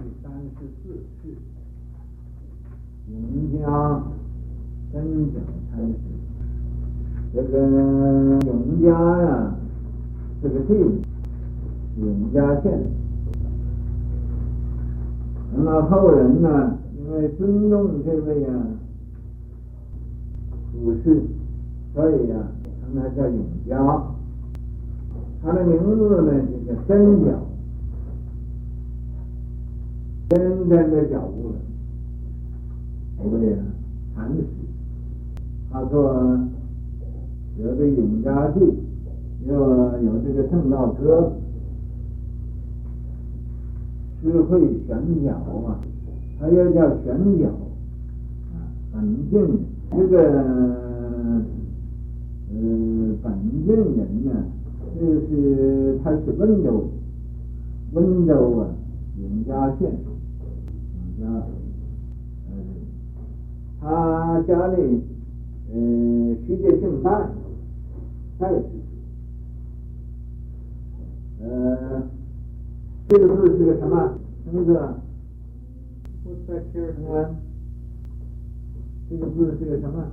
第三十四世，永嘉真假禅师。这个永嘉呀，这个地，永嘉县。那么后人呢，因为尊重这位啊祖师，所以呀、啊，称他叫永嘉。他的名字呢，就叫真角。真正的觉悟了，对不对？禅师，他说有个永嘉记，又有这个正道歌，智慧玄筊嘛，他又叫玄筊啊。本净这个呃本净人呢，就是他是温州，温州啊永嘉县。啊，嗯，他家里，嗯，徐杰姓戴，戴氏，呃，这个字是个什么？什么字啊？我在这儿呢。这个字是个什么？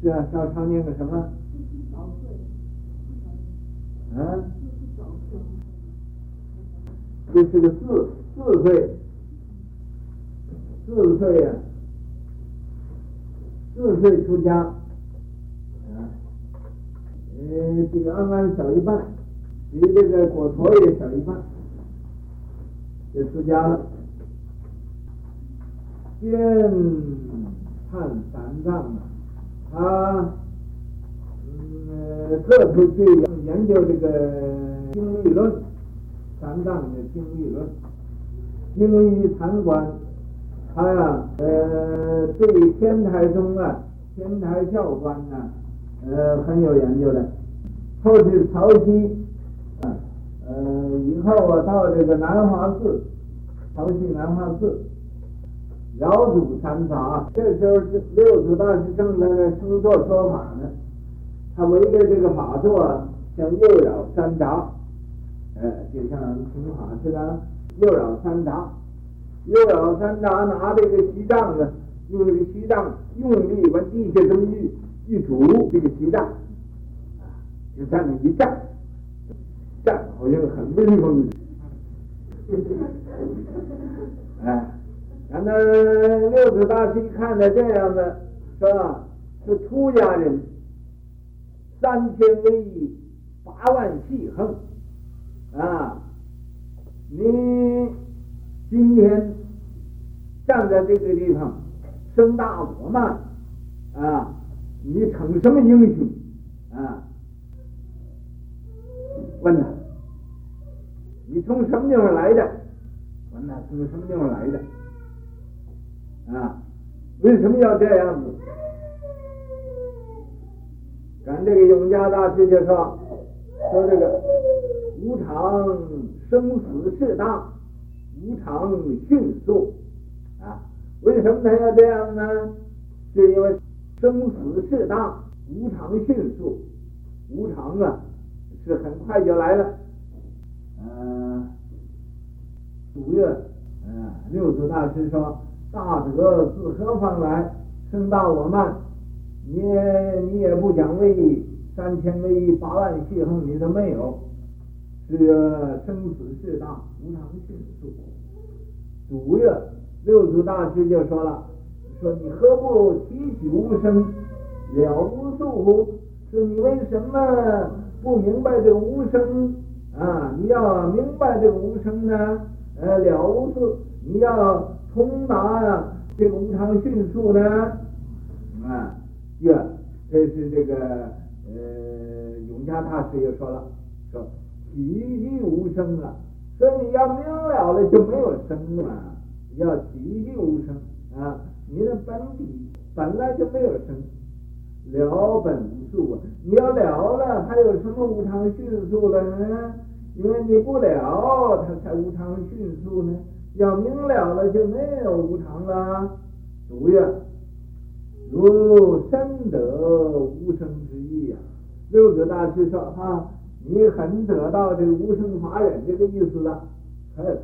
是啊，赵超念个什么？啊？这是个四四岁，四岁呀、啊，四岁出家，啊，呃，比安安小一半，比这个果陀也小一半，就出家了。先看三藏啊，他嗯，特出去研究这个经律论。三藏的经律论，经于禅观，他呀，呃，对天台宗啊、天台教观呢、啊，呃，很有研究的。后去曹溪，啊，呃，以后我到这个南华寺，曹溪南华寺，饶祖禅法，这时候是六祖大师正在那升座说法呢，他围着这个法座，啊，向右绕三匝。哎，就像听法似的，右绕三匝，右绕三匝，拿这个西藏呢，用这个西藏用力往地下这么一一拄，这个西藏，啊，就在那一站，站好像很威风。哎，然后六祖大师看他这样子，是吧？是出家人，三千威仪，八万细行。啊，你今天站在这个地方，生大我嘛啊，你逞什么英雄啊？问他，你从什么地方来的？问他从什么地方来的？啊，为什么要这样子？咱这个永嘉大师就说说这个。无常生死事大，无常迅速啊！为什么他要这样呢？就因为生死事大，无常迅速，无常啊是很快就来了。嗯，五月，嗯，六祖大师说：“大德自何方来？生大我慢，你你也不讲威仪，三千威仪，八万细行，你都没有。”这个生死事大，无常迅速。主月六祖大师就说了：“说你何不提起无生，了无宿乎？是你为什么不明白这个无生啊？你要明白这个无生呢？呃，了无宿，你要通达这个无常迅速呢？啊，月，这是这个呃永嘉大师又说了，说。”体即无声啊，所以你要明了了就没有生了，要体即无声啊，你的本体本来就没有生，了本无宿啊，你要了了还有什么无常迅速的呢？因为你不了，它才无常迅速呢。要明了了就没有无常了。主曰，如深得无生之意呀。六祖大师说啊。你很得到这个无生法忍这个意思了，快乐，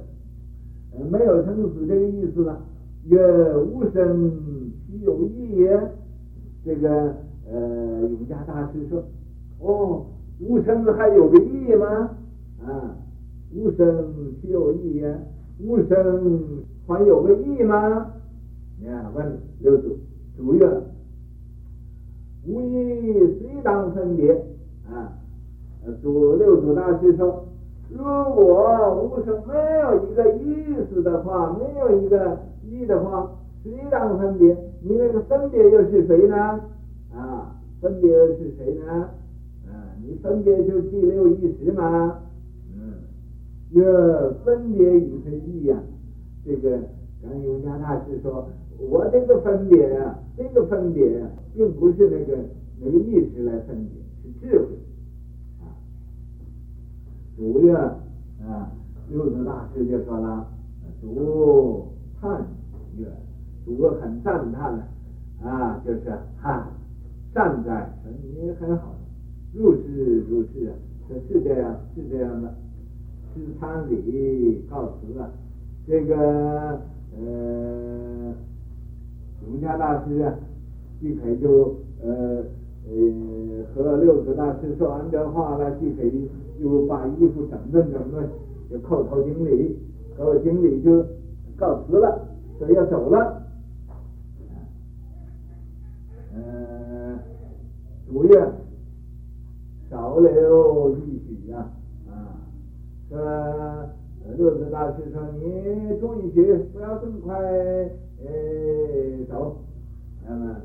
呃，没有生死这个意思了。曰无生岂有义也？这个呃，永嘉大师说：“哦，无生还有个义吗？啊，无生岂有义也？无生还有个义吗？你看，问六祖，主曰：无意虽当分别啊。主六祖大师说。”如果无生没有一个意思的话，没有一个意的话，谁当分别？你那个分别又是谁呢？啊，分别又是谁呢？啊，你分别就是第六意识嘛。嗯，这分别与非义呀，这个刚永嘉大师说，我这个分别啊，这个分别啊，并不是那个那个意识来分别，是智慧。主曰啊，六祖大师就说了，主叹曰，主很赞叹了啊，就是哈，善哉，你很好，如是如是啊，是这样是这样的，师参礼告辞了，这个呃，永嘉大师啊，即可就呃。呃，和六祖大师说完这话了，就可就把衣服整顿整顿，就叩头顶礼，叩头顶礼就告辞了，说要走了。呃，主曰，少留一许呀，啊，说六祖大师说你住一许，不要这么快呃走，那么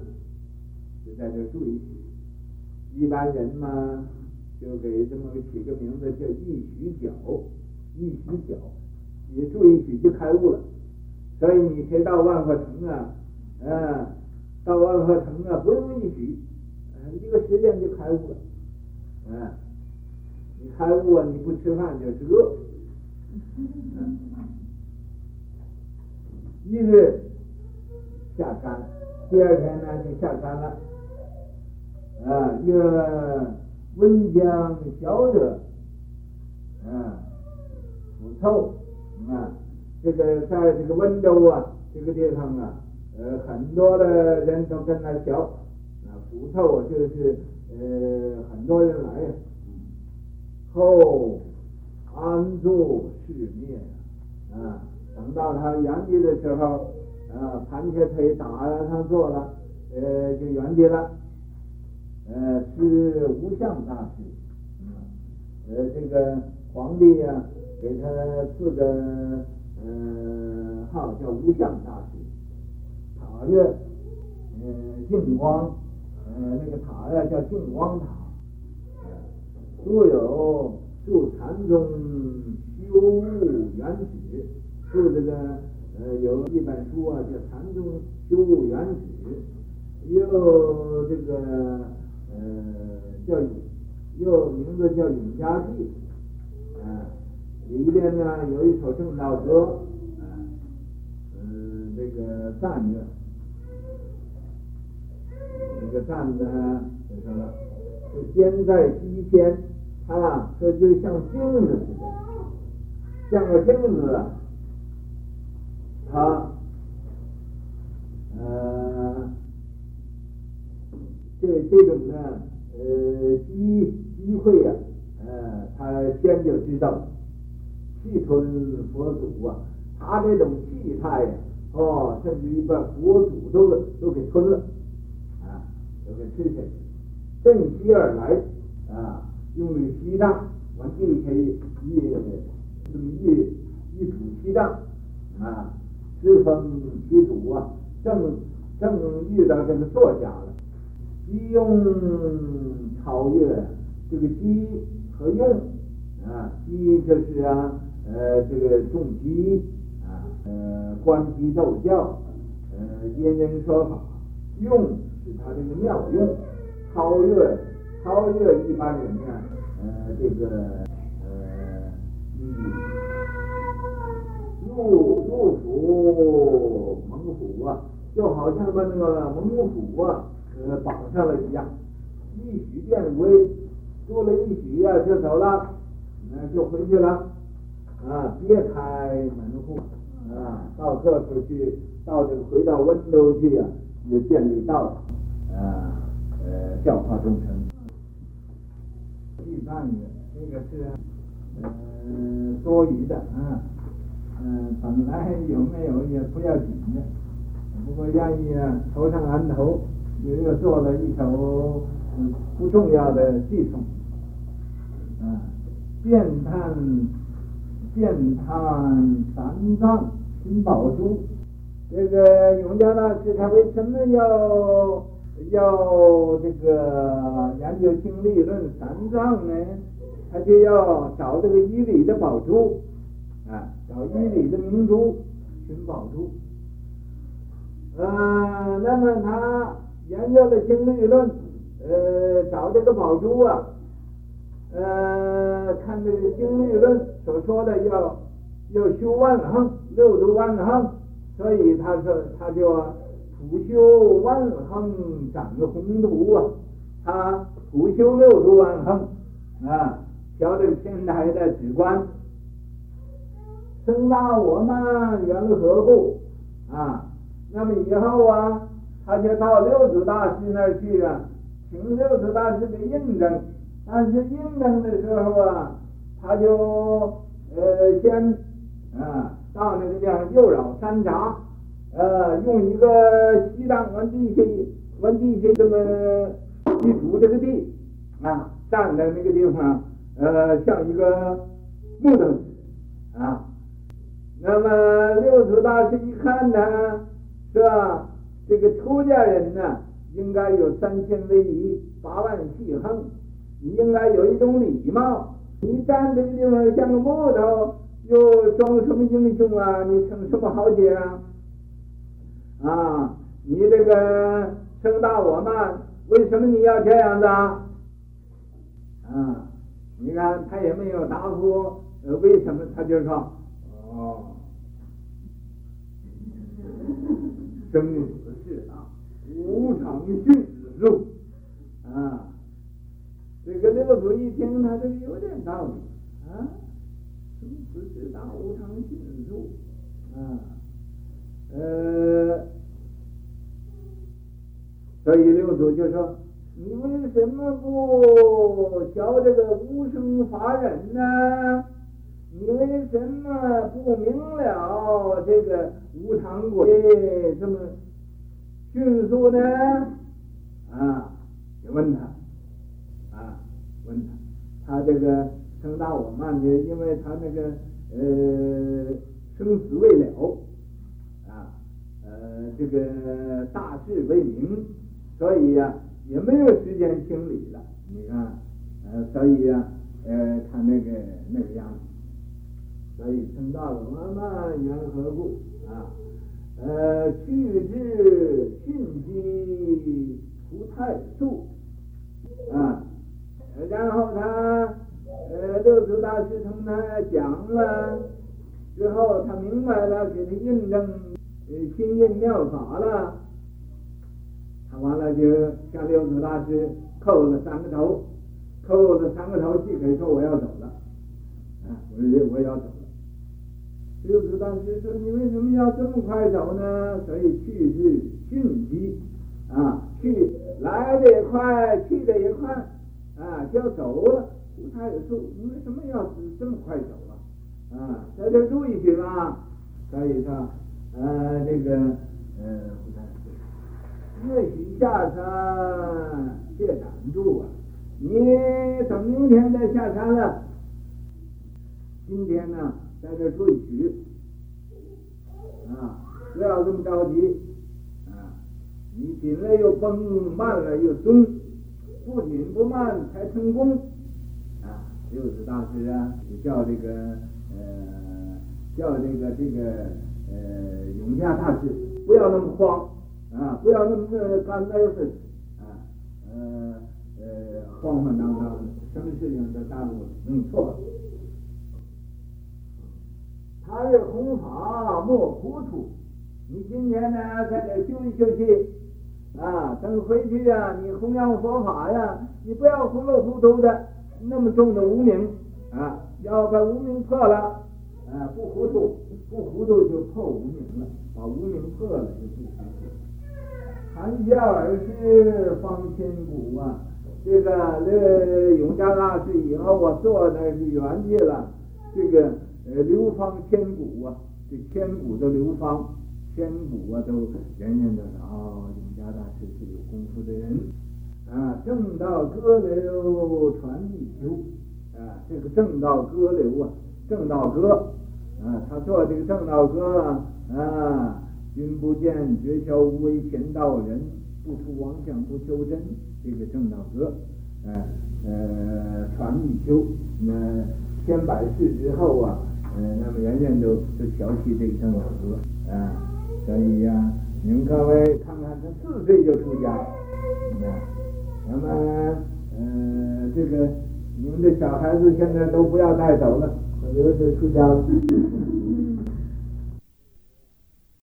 就在这住一许。一般人嘛，就给这么个起个名字叫一许脚，一许脚，你住一许就开悟了。所以你可以到万和城啊，嗯，到万和城啊，不用一许，嗯，一个时间就开悟了。嗯，你开悟啊，你不吃饭就是饿。嗯，一日下山，第二天呢就下山了。啊，曰温江小者，啊，腐臭，啊，这个在这个温州啊，这个地方啊，呃，很多的人都跟他学，啊，腐臭就是呃，很多人来呀，后安住世灭，啊，等到他圆寂的时候，啊，盘瘸腿打上坐了，呃，就圆寂了。呃，是无相大师，嗯，呃，这个皇帝呀、给他赐个呃号叫无相大师，塔曰呃净光，呃那个塔呀叫净光塔，著有住禅宗修悟原指，着这个呃有一本书啊叫禅宗修悟原指，又这个。呃，叫又名字叫《永嘉记》，啊，里边呢有一首正道歌，啊，嗯，这个赞曰，这个赞呢就说了，是仙在西天，啊，这就像镜子似的，像个镜子他，呃。这这种呢，呃，机机会呀，呃，他先就知道，气吞佛祖啊，他这种气态呀，哦，甚至于把佛祖都给都给吞了，啊，都给吃下去，趁机而来，啊，用于西藏，往地可以一这么一一吐西藏，啊，十方七祖啊，正正遇到这个作家了。机用超越这个机和用啊，机就是啊，呃，这个重机啊，呃，观机奏教，呃，因人说法，用是他这个妙用，超越超越一般人呢，呃，这个呃，入入虎猛虎啊，就好像把那个猛虎啊。呃，绑上了一样，一许便归，住了一许呀，就走了，那就回去了。啊，别开门户。啊，到各处去，到这个回到温州去啊，就建立道场啊，呃，教化众生。第三个，这个是、呃、多余的。啊，嗯、本来有没有也不要紧的，不过愿意啊，头上安头，又又做了一首嗯不重要的偈颂。啊，遍探遍探三藏寻宝珠，这个永嘉大师他为什么要要这个研究经理论三藏呢？他就要找这个一里的宝珠，啊，找一里的明珠寻宝珠。呃，那么他研究了经律论，呃，找这个宝珠啊。呃，看这个经律论所说的要要修万行，六度万行，所以他说他就普修万行展宏图啊，他普修六度万行啊，调整天台的止观，生大我慢缘何故啊？那么以后啊，他就到六祖大师那儿去啊，请六祖大师的印证。但是印证的时候啊，他就呃先啊到那个地方右绕山茶，呃用一个西当完地心完地心这么一铸这个地啊站在那个地方，呃像一个木头啊。那么六祖大师一看呢，是吧？这个出家人呢，应该有三千威仪，八万细横。你应该有一种礼貌。你站这个地方像个木头，又装什么英雄啊？你成什么豪杰啊？啊，你这个僧大我慢，为什么你要这样子啊？啊，你看他也没有答复，呃，为什么他就说哦，生无常迅速啊。这个六祖一听，他这个有点道理啊，生死事大，无常迅速啊，呃，所以六祖就说：“你为什么不教这个无生法忍呢？你为什么不明了这个无常鬼这么迅速呢？”啊，就问他。啊问他，他这个生大我慢的，因为他那个呃生死未了啊，呃这个大事未明，所以呀、啊、也没有时间清理了。你看，呃所以呀、啊、呃他那个那个样子，所以生大我慢缘何故啊？呃去至迅疾图太素啊。然后他呃六祖大师同他讲了之后，他明白了，给他印证呃心印妙法了。他完了就向六祖大师叩了三个头，叩了三个头，即可以说我要走了，啊，我我要走了。六祖大师说：“你为什么要这么快走呢？”所以去是迅疾啊，去来的也快，去的也快。啊，就要走了，他也说，你为什么要这么快走了？啊，在这住一宿嘛。所以说，呃，这个，呃，不太对，岳许下山，借胆住啊！你等明天再下山了。今天呢，在这住一宿，啊，不要这么着急，啊，你紧了又绷，慢了又松。不紧不慢才成功啊！六祖大师啊，就叫这个呃，叫这个这个呃永嘉大师不要那么慌啊，不要那么干那儿似啊，呃呃慌慌张张的，什么事情都耽误了，弄错了。他日弘法莫糊涂，你今天呢在这休息休息。啊，等回去呀、啊，你弘扬佛法呀，你不要糊里糊涂的，那么重的无明啊，要把无明破了啊，不糊涂，不糊涂就破无明了，把无明破了就不糊涂。谈笑而逝方千古啊，这个这永嘉大师以后我坐那是圆寂了，这个呃流芳千古啊，这千古的流芳，千古啊都人人都说哦，永嘉大师是有功夫的人。啊，正道歌流传地球啊，这个正道歌流啊，正道歌。啊，他做这个正道歌啊，君不见，绝晓无为前道人，不图妄想不修真，这个正道歌，呃、呃，传一秋，那千百世之后啊，呃，那么人人都都晓起这个正道歌，啊，所以呀、你们各位看看，他四岁就出家，啊，那么，呃，这个你们的小孩子现在都不要带走了。留着出家了。